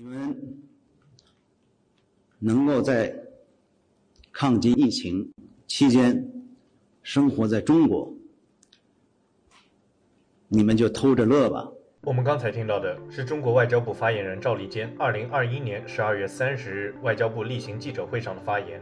你们能够在抗击疫情期间生活在中国，你们就偷着乐吧。我们刚才听到的是中国外交部发言人赵立坚二零二一年十二月三十日外交部例行记者会上的发言。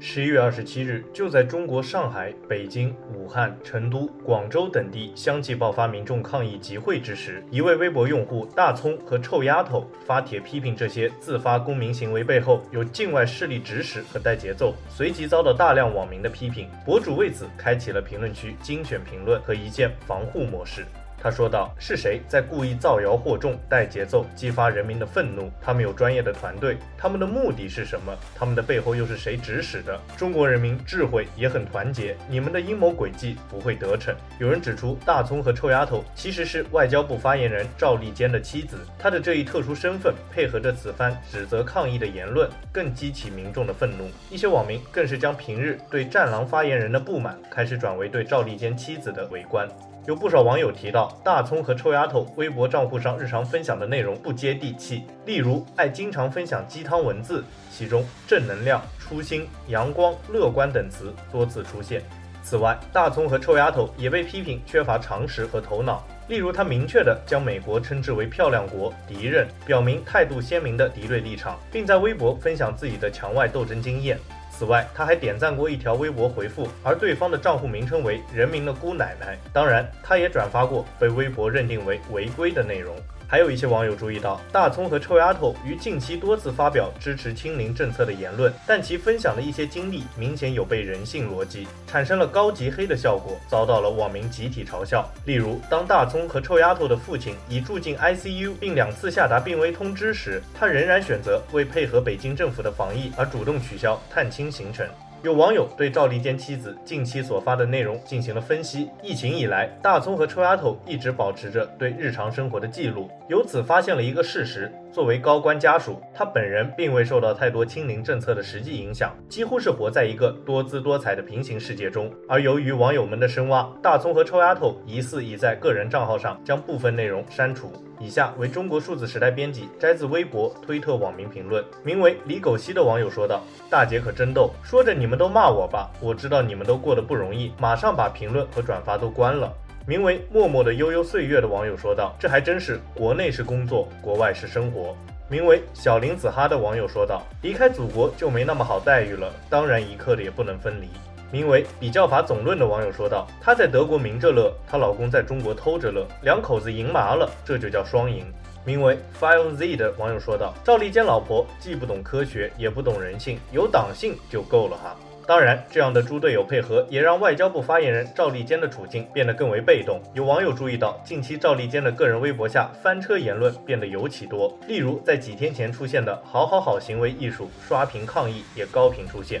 十一月二十七日，就在中国上海、北京、武汉、成都、广州等地相继爆发民众抗议集会之时，一位微博用户大葱和臭丫头发帖批评这些自发公民行为背后有境外势力指使和带节奏，随即遭到大量网民的批评。博主为此开启了评论区精选评论和一键防护模式。他说道：“是谁在故意造谣惑众、带节奏、激发人民的愤怒？他们有专业的团队，他们的目的是什么？他们的背后又是谁指使的？中国人民智慧也很团结，你们的阴谋诡计不会得逞。”有人指出，大葱和臭丫头其实是外交部发言人赵立坚的妻子，他的这一特殊身份配合着此番指责抗议的言论，更激起民众的愤怒。一些网民更是将平日对战狼发言人的不满，开始转为对赵立坚妻子的围观。有不少网友提到，大葱和臭丫头微博账户上日常分享的内容不接地气，例如爱经常分享鸡汤文字，其中正能量、初心、阳光、乐观等词多次出现。此外，大葱和臭丫头也被批评缺乏常识和头脑，例如他明确地将美国称之为漂亮国、敌人，表明态度鲜明的敌对立场，并在微博分享自己的墙外斗争经验。此外，他还点赞过一条微博回复，而对方的账户名称为“人民的姑奶奶”。当然，他也转发过被微博认定为违规的内容。还有一些网友注意到，大葱和臭丫头于近期多次发表支持清零政策的言论，但其分享的一些经历明显有悖人性逻辑，产生了高级黑的效果，遭到了网民集体嘲笑。例如，当大葱和臭丫头的父亲已住进 ICU，并两次下达病危通知时，他仍然选择为配合北京政府的防疫而主动取消探亲行程。有网友对赵丽坚妻子近期所发的内容进行了分析。疫情以来，大葱和臭丫头一直保持着对日常生活的记录，由此发现了一个事实：作为高官家属，他本人并未受到太多清零政策的实际影响，几乎是活在一个多姿多彩的平行世界中。而由于网友们的深挖，大葱和臭丫头疑似已在个人账号上将部分内容删除。以下为中国数字时代编辑摘自微博、推特网民评论，名为李狗西的网友说道：“大姐可真逗，说着你们。”都骂我吧，我知道你们都过得不容易，马上把评论和转发都关了。名为默默的悠悠岁月的网友说道：“这还真是国内是工作，国外是生活。”名为小林子哈的网友说道：“离开祖国就没那么好待遇了，当然一刻的也不能分离。”名为比较法总论的网友说道：“她在德国明着乐，她老公在中国偷着乐，两口子赢麻了，这就叫双赢。”名为 File Z 的网友说道：“赵立坚老婆既不懂科学，也不懂人性，有党性就够了哈。”当然，这样的猪队友配合也让外交部发言人赵立坚的处境变得更为被动。有网友注意到，近期赵立坚的个人微博下翻车言论变得尤其多，例如在几天前出现的“好好好”行为艺术刷屏抗议也高频出现。